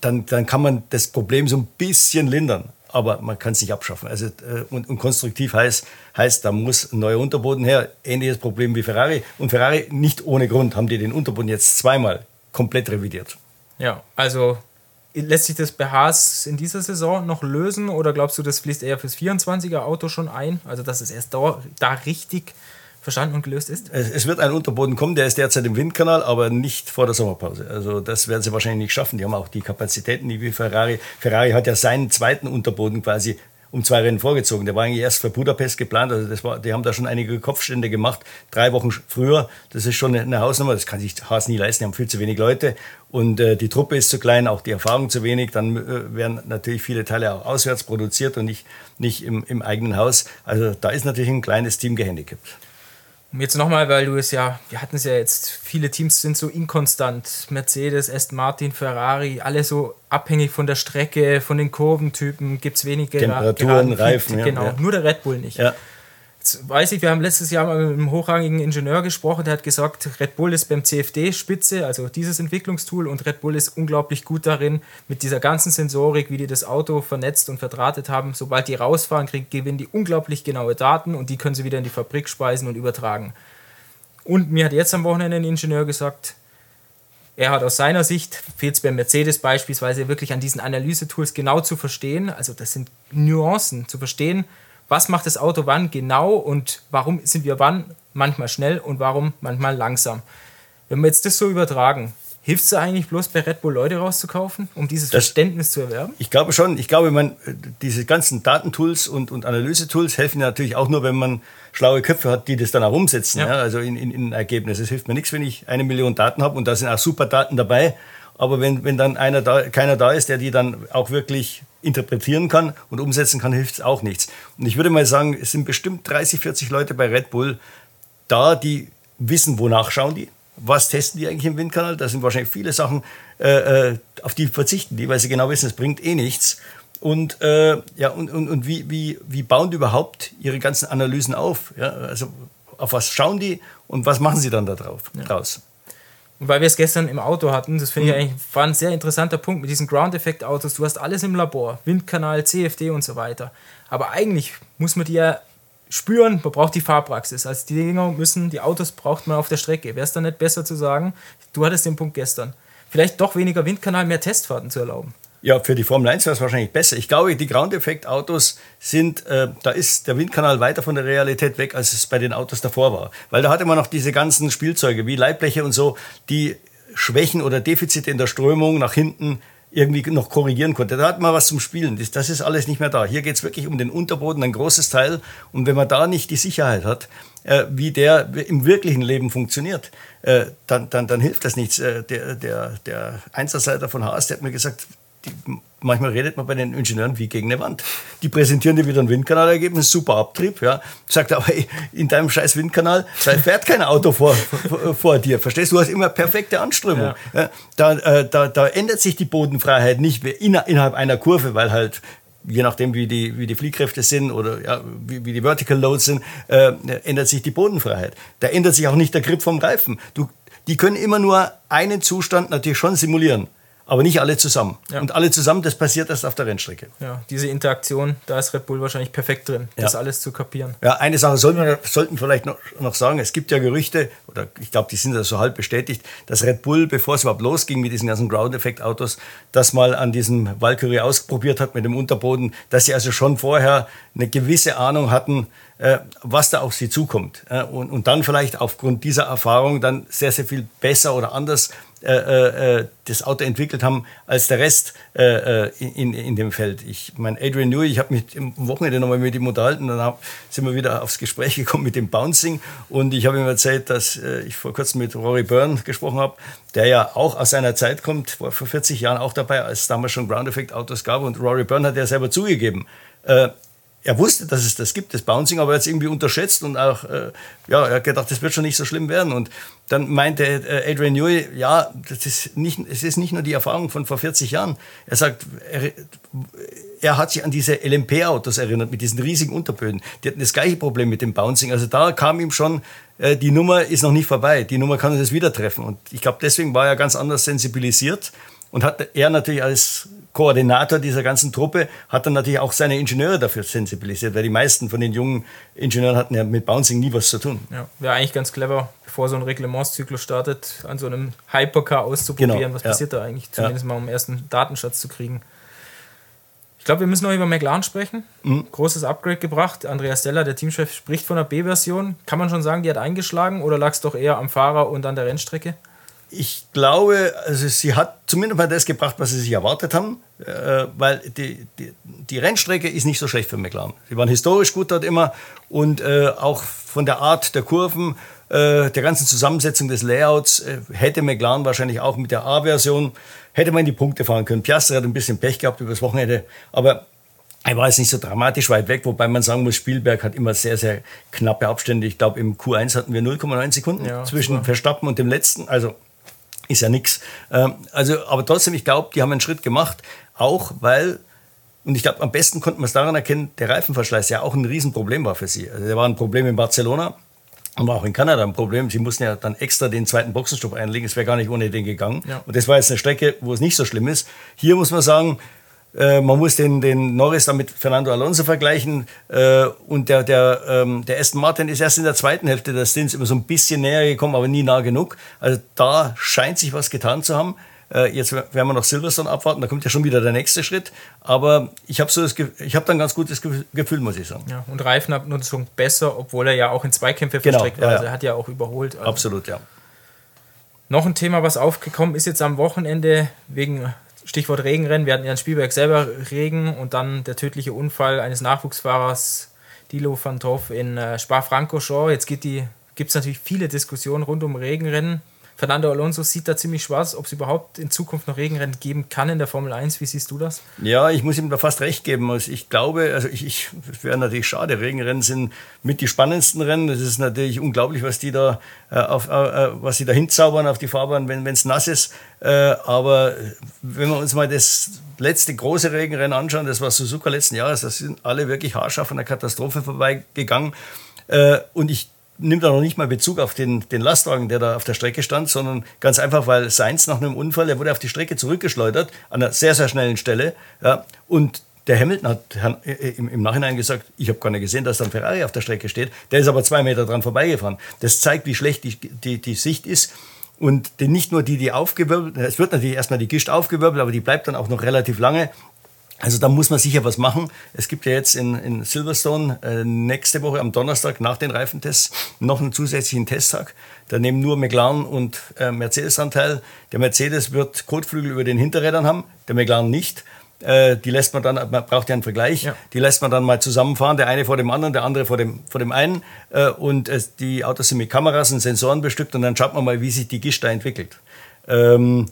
Speaker 2: dann, dann kann man das Problem so ein bisschen lindern. Aber man kann es nicht abschaffen. Also, äh, und, und konstruktiv heißt, heißt, da muss ein neuer Unterboden her. Ähnliches Problem wie Ferrari. Und Ferrari, nicht ohne Grund, haben die den Unterboden jetzt zweimal komplett revidiert.
Speaker 1: Ja, also lässt sich das Haas in dieser Saison noch lösen oder glaubst du, das fließt eher fürs 24er Auto schon ein? Also, dass es erst da, da richtig verstanden und gelöst ist?
Speaker 2: Es, wird ein Unterboden kommen, der ist derzeit im Windkanal, aber nicht vor der Sommerpause. Also das werden sie wahrscheinlich nicht schaffen. Die haben auch die Kapazitäten nicht wie Ferrari. Ferrari hat ja seinen zweiten Unterboden quasi um zwei Rennen vorgezogen. Der war eigentlich erst für Budapest geplant. Also das war, die haben da schon einige Kopfstände gemacht, drei Wochen früher. Das ist schon eine Hausnummer. Das kann sich Haas nie leisten. Die haben viel zu wenig Leute und äh, die Truppe ist zu klein, auch die Erfahrung zu wenig. Dann äh, werden natürlich viele Teile auch auswärts produziert und nicht, nicht im, im eigenen Haus. Also da ist natürlich ein kleines Team gehandicapt.
Speaker 1: Jetzt nochmal, weil du es ja, wir hatten es ja jetzt, viele Teams sind so inkonstant. Mercedes, Aston Martin, Ferrari, alle so abhängig von der Strecke, von den Kurventypen, gibt es wenige
Speaker 2: Temperaturen, Reifen.
Speaker 1: Genau, ja. nur der Red Bull nicht.
Speaker 2: Ja.
Speaker 1: Weiß ich, wir haben letztes Jahr mal mit einem hochrangigen Ingenieur gesprochen, der hat gesagt, Red Bull ist beim CFD Spitze, also dieses Entwicklungstool, und Red Bull ist unglaublich gut darin, mit dieser ganzen Sensorik, wie die das Auto vernetzt und verdrahtet haben. Sobald die rausfahren, kriegen, gewinnen die unglaublich genaue Daten und die können sie wieder in die Fabrik speisen und übertragen. Und mir hat jetzt am Wochenende ein Ingenieur gesagt, er hat aus seiner Sicht, fehlt es bei Mercedes beispielsweise wirklich an diesen Analysetools genau zu verstehen, also das sind Nuancen zu verstehen, was macht das Auto wann genau und warum sind wir wann manchmal schnell und warum manchmal langsam. Wenn wir jetzt das so übertragen, hilft es eigentlich bloß bei Red Bull Leute rauszukaufen, um dieses das, Verständnis zu erwerben?
Speaker 2: Ich glaube schon. Ich glaube, man, diese ganzen Datentools und, und Analysetools helfen natürlich auch nur, wenn man schlaue Köpfe hat, die das dann auch umsetzen, ja. Ja, also in, in, in Ergebnis. Es hilft mir nichts, wenn ich eine Million Daten habe und da sind auch super Daten dabei. Aber wenn, wenn dann einer da, keiner da ist, der die dann auch wirklich interpretieren kann und umsetzen kann, hilft es auch nichts. Und ich würde mal sagen, es sind bestimmt 30, 40 Leute bei Red Bull da, die wissen, wonach schauen die, was testen die eigentlich im Windkanal. Da sind wahrscheinlich viele Sachen, äh, äh, auf die verzichten die, weil sie genau wissen, es bringt eh nichts. Und, äh, ja, und, und, und wie, wie, wie bauen die überhaupt ihre ganzen Analysen auf? Ja, also auf was schauen die und was machen sie dann da drauf, ja. draus?
Speaker 1: Und weil wir es gestern im Auto hatten, das finde ich mhm. eigentlich war ein sehr interessanter Punkt mit diesen Ground-Effekt-Autos. Du hast alles im Labor, Windkanal, CFD und so weiter. Aber eigentlich muss man die ja spüren, man braucht die Fahrpraxis. Also die Dinger müssen, die Autos braucht man auf der Strecke. Wäre es dann nicht besser zu sagen, du hattest den Punkt gestern, vielleicht doch weniger Windkanal, mehr Testfahrten zu erlauben?
Speaker 2: Ja, für die Formel 1 wäre es wahrscheinlich besser. Ich glaube, die Ground-Effekt-Autos sind, äh, da ist der Windkanal weiter von der Realität weg, als es bei den Autos davor war. Weil da hatte man noch diese ganzen Spielzeuge wie Leitbleche und so, die Schwächen oder Defizite in der Strömung nach hinten irgendwie noch korrigieren konnte. Da hat man was zum Spielen. Das, das ist alles nicht mehr da. Hier geht es wirklich um den Unterboden, ein großes Teil. Und wenn man da nicht die Sicherheit hat, äh, wie der im wirklichen Leben funktioniert, äh, dann, dann, dann hilft das nichts. Äh, der, der, der Einzelseiter von Haas, der hat mir gesagt, die, manchmal redet man bei den Ingenieuren wie gegen eine Wand. Die präsentieren dir wieder ein Windkanalergebnis, super Abtrieb, ja. Sagt aber, ey, in deinem scheiß Windkanal, fährt kein Auto vor, vor, dir. Verstehst du? Du hast immer perfekte Anströmung. Ja. Ja, da, äh, da, da ändert sich die Bodenfreiheit nicht innerhalb einer Kurve, weil halt je nachdem, wie die, wie die Fliehkräfte sind oder ja, wie, wie die Vertical Loads sind, äh, ändert sich die Bodenfreiheit. Da ändert sich auch nicht der Grip vom Reifen. Du, die können immer nur einen Zustand natürlich schon simulieren aber nicht alle zusammen. Ja. Und alle zusammen, das passiert erst auf der Rennstrecke.
Speaker 1: Ja, diese Interaktion, da ist Red Bull wahrscheinlich perfekt drin, ja. das alles zu kapieren.
Speaker 2: Ja, eine Sache sollten wir sollten vielleicht noch, noch sagen, es gibt ja Gerüchte, oder ich glaube, die sind ja so halb bestätigt, dass Red Bull, bevor es überhaupt losging mit diesen ganzen Ground-Effekt-Autos, das mal an diesem Valkyrie ausprobiert hat mit dem Unterboden, dass sie also schon vorher eine gewisse Ahnung hatten, äh, was da auf sie zukommt. und, und dann vielleicht aufgrund dieser Erfahrung dann sehr, sehr viel besser oder anders äh, äh, äh, das Auto entwickelt haben als der Rest äh, äh in, in dem Feld. Ich meine, Adrian Newey, ich habe mich am Wochenende nochmal mit ihm unterhalten, dann sind wir wieder aufs Gespräch gekommen mit dem Bouncing und ich habe ihm erzählt, dass ich vor kurzem mit Rory Byrne gesprochen habe, der ja auch aus seiner Zeit kommt, war vor 40 Jahren auch dabei, als es damals schon Ground Effect Autos gab und Rory Byrne hat ja selber zugegeben, er wusste, dass es das gibt, das Bouncing, aber er hat es irgendwie unterschätzt und auch, äh, ja, er hat gedacht, das wird schon nicht so schlimm werden. Und dann meinte äh, Adrian Newey, ja, das ist nicht, es ist nicht nur die Erfahrung von vor 40 Jahren. Er sagt, er, er hat sich an diese LMP-Autos erinnert, mit diesen riesigen Unterböden. Die hatten das gleiche Problem mit dem Bouncing. Also da kam ihm schon, äh, die Nummer ist noch nicht vorbei, die Nummer kann uns wieder treffen. Und ich glaube, deswegen war er ganz anders sensibilisiert und hat er natürlich als Koordinator dieser ganzen Truppe hat dann natürlich auch seine Ingenieure dafür sensibilisiert, weil die meisten von den jungen Ingenieuren hatten ja mit Bouncing nie was zu tun.
Speaker 1: Ja, wäre eigentlich ganz clever, bevor so ein Reglementszyklus startet, an so einem Hypercar auszuprobieren, genau, was ja. passiert da eigentlich, zumindest ja. mal um den ersten Datenschatz zu kriegen. Ich glaube, wir müssen noch über McLaren sprechen. Mhm. Großes Upgrade gebracht. Andreas Stella, der Teamchef, spricht von der B-Version. Kann man schon sagen, die hat eingeschlagen oder lag es doch eher am Fahrer und an der Rennstrecke?
Speaker 2: Ich glaube, also sie hat zumindest mal das gebracht, was sie sich erwartet haben, äh, weil die, die, die Rennstrecke ist nicht so schlecht für McLaren. Sie waren historisch gut dort immer und äh, auch von der Art der Kurven, äh, der ganzen Zusammensetzung des Layouts äh, hätte McLaren wahrscheinlich auch mit der A-Version, hätte man in die Punkte fahren können. Piastri hat ein bisschen Pech gehabt übers Wochenende, aber er war jetzt nicht so dramatisch weit weg, wobei man sagen muss, Spielberg hat immer sehr, sehr knappe Abstände. Ich glaube, im Q1 hatten wir 0,9 Sekunden ja, zwischen super. Verstappen und dem letzten. Also ist ja nichts. Ähm, also, aber trotzdem, ich glaube, die haben einen Schritt gemacht, auch weil, und ich glaube, am besten konnte man es daran erkennen, der Reifenverschleiß ja auch ein Riesenproblem war für sie. Also, der war ein Problem in Barcelona. Und war auch in Kanada ein Problem. Sie mussten ja dann extra den zweiten Boxenstopp einlegen. Es wäre gar nicht ohne den gegangen. Ja. Und das war jetzt eine Strecke, wo es nicht so schlimm ist. Hier muss man sagen, äh, man muss den, den Norris dann mit Fernando Alonso vergleichen. Äh, und der, der, ähm, der Aston Martin ist erst in der zweiten Hälfte des Stints immer so ein bisschen näher gekommen, aber nie nah genug. Also da scheint sich was getan zu haben. Äh, jetzt werden wir noch Silverstone abwarten, da kommt ja schon wieder der nächste Schritt. Aber ich habe so ich habe dann ganz gutes Gefühl, muss ich sagen.
Speaker 1: Ja, und Reifenabnutzung besser, obwohl er ja auch in Zweikämpfe genau, verstrickt war. Ja, ja. Also er hat ja auch überholt. Also.
Speaker 2: Absolut, ja.
Speaker 1: Noch ein Thema, was aufgekommen ist jetzt am Wochenende wegen Stichwort Regenrennen. Wir hatten ja in Spielberg selber Regen und dann der tödliche Unfall eines Nachwuchsfahrers Dilo van Toff in äh, Spa-Francorchamps. Jetzt gibt es natürlich viele Diskussionen rund um Regenrennen. Fernando Alonso sieht da ziemlich schwarz, ob es überhaupt in Zukunft noch Regenrennen geben kann in der Formel 1. Wie siehst du das?
Speaker 2: Ja, ich muss ihm da fast recht geben. Also ich glaube, also ich, ich wäre natürlich schade. Regenrennen sind mit die spannendsten Rennen. Es ist natürlich unglaublich, was die da äh, auf, äh, äh was sie da hinzaubern auf die Fahrbahn, wenn es nass ist. Äh, aber wenn wir uns mal das letzte große Regenrennen anschauen, das war Suzuka letzten Jahres, das sind alle wirklich haarscharf an der Katastrophe vorbeigegangen. Äh, und ich nimmt er noch nicht mal Bezug auf den, den Lastwagen, der da auf der Strecke stand, sondern ganz einfach, weil Seins nach einem Unfall, er wurde auf die Strecke zurückgeschleudert, an einer sehr, sehr schnellen Stelle. Ja, und der Hamilton hat äh, im, im Nachhinein gesagt, ich habe gar nicht gesehen, dass da ein Ferrari auf der Strecke steht. Der ist aber zwei Meter dran vorbeigefahren. Das zeigt, wie schlecht die, die, die Sicht ist. Und nicht nur die, die aufgewirbelt, es wird natürlich erstmal die Gischt aufgewirbelt, aber die bleibt dann auch noch relativ lange. Also da muss man sicher was machen. Es gibt ja jetzt in, in Silverstone äh, nächste Woche am Donnerstag nach den Reifentests noch einen zusätzlichen Testtag. Da nehmen nur McLaren und äh, Mercedes dran teil. Der Mercedes wird Kotflügel über den Hinterrädern haben, der McLaren nicht. Äh, die lässt man dann, man braucht ja einen Vergleich, ja. die lässt man dann mal zusammenfahren, der eine vor dem anderen, der andere vor dem, vor dem einen. Äh, und äh, die Autos sind mit Kameras und Sensoren bestückt und dann schaut man mal, wie sich die Gischt da entwickelt. Ähm,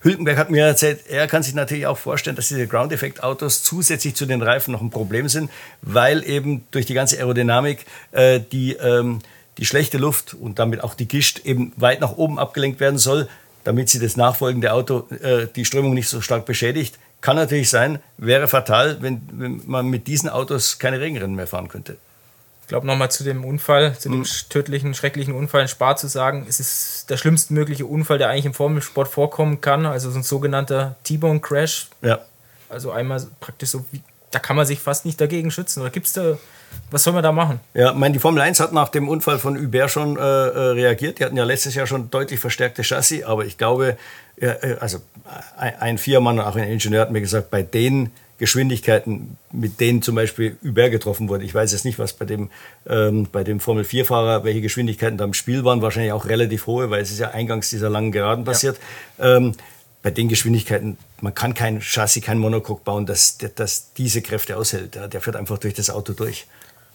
Speaker 2: Hülkenberg hat mir erzählt, er kann sich natürlich auch vorstellen, dass diese Ground-Effekt-Autos zusätzlich zu den Reifen noch ein Problem sind, weil eben durch die ganze Aerodynamik äh, die, ähm, die schlechte Luft und damit auch die Gischt eben weit nach oben abgelenkt werden soll, damit sie das nachfolgende Auto äh, die Strömung nicht so stark beschädigt. Kann natürlich sein, wäre fatal, wenn, wenn man mit diesen Autos keine Regenrennen mehr fahren könnte.
Speaker 1: Ich glaube, nochmal zu dem Unfall, zu dem mhm. tödlichen, schrecklichen Unfall in Spa zu sagen, es ist der schlimmste mögliche Unfall, der eigentlich im Formelsport vorkommen kann. Also so ein sogenannter T-Bone-Crash.
Speaker 2: Ja.
Speaker 1: Also einmal praktisch so, da kann man sich fast nicht dagegen schützen. Oder gibt es da, was soll man da machen?
Speaker 2: Ja, ich meine, die Formel 1 hat nach dem Unfall von Hubert schon äh, äh, reagiert. Die hatten ja letztes Jahr schon deutlich verstärkte Chassis, aber ich glaube, ja, äh, also ein Viermann und auch ein Ingenieur hat mir gesagt, bei denen Geschwindigkeiten, mit denen zum Beispiel Uber getroffen wurde. Ich weiß jetzt nicht, was bei dem, ähm, bei dem Formel-4-Fahrer, welche Geschwindigkeiten da im Spiel waren, wahrscheinlich auch relativ hohe, weil es ist ja eingangs dieser langen Geraden passiert. Ja. Ähm, bei den Geschwindigkeiten, man kann kein Chassis, kein Monocoque bauen, das, das diese Kräfte aushält. Der fährt einfach durch das Auto durch.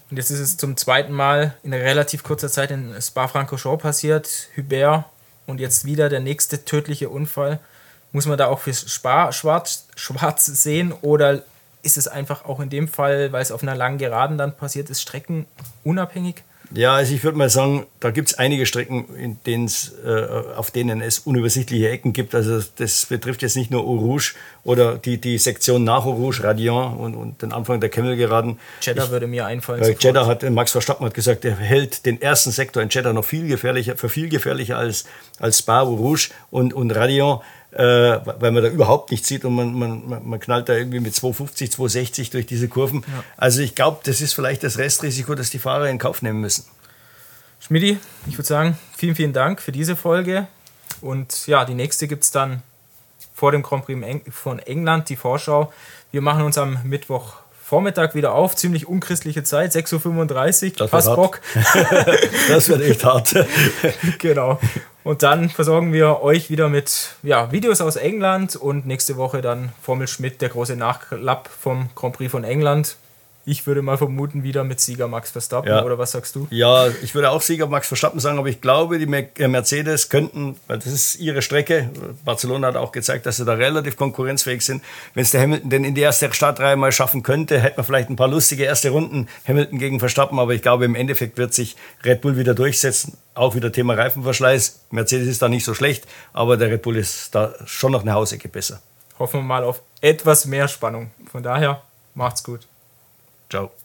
Speaker 1: Und jetzt ist es zum zweiten Mal in relativ kurzer Zeit in Spa-Francorchamps passiert. Hubert und jetzt wieder der nächste tödliche Unfall. Muss man da auch für schwarz, schwarz sehen oder ist es einfach auch in dem Fall, weil es auf einer langen Geraden dann passiert ist, streckenunabhängig?
Speaker 2: Ja, also ich würde mal sagen, da gibt es einige Strecken, in äh, auf denen es unübersichtliche Ecken gibt. Also das betrifft jetzt nicht nur Eau Rouge oder die, die Sektion nach Eau Rouge, Radion und, und den Anfang der Kemmelgeraden.
Speaker 1: Jeddah würde mir einfallen.
Speaker 2: Weil Jeddah hat, Max Verstappen hat gesagt, er hält den ersten Sektor in Jeddah noch viel gefährlicher, für viel gefährlicher als, als Spa, Eau Rouge und, und Radion äh, weil man da überhaupt nichts sieht und man, man, man knallt da irgendwie mit 250, 260 durch diese Kurven. Ja. Also ich glaube, das ist vielleicht das Restrisiko, das die Fahrer in Kauf nehmen müssen.
Speaker 1: Schmidti, ich würde sagen, vielen, vielen Dank für diese Folge. Und ja, die nächste gibt es dann vor dem Grand Prix von England, die Vorschau. Wir machen uns am Mittwoch Vormittag wieder auf, ziemlich unchristliche Zeit, 6.35 Uhr,
Speaker 2: fast Bock. das wird echt hart.
Speaker 1: genau. Und dann versorgen wir euch wieder mit ja, Videos aus England und nächste Woche dann Formel Schmidt, der große Nachklapp vom Grand Prix von England. Ich würde mal vermuten, wieder mit Sieger Max Verstappen, ja. oder was sagst du?
Speaker 2: Ja, ich würde auch Sieger Max Verstappen sagen, aber ich glaube, die äh, Mercedes könnten, weil das ist ihre Strecke, Barcelona hat auch gezeigt, dass sie da relativ konkurrenzfähig sind. Wenn es der Hamilton denn in die erste Startreihe mal schaffen könnte, hätte man vielleicht ein paar lustige erste Runden Hamilton gegen Verstappen, aber ich glaube, im Endeffekt wird sich Red Bull wieder durchsetzen. Auch wieder Thema Reifenverschleiß. Mercedes ist da nicht so schlecht, aber der Red Bull ist da schon noch eine Hausecke besser.
Speaker 1: Hoffen wir mal auf etwas mehr Spannung. Von daher, macht's gut.
Speaker 2: Ciao.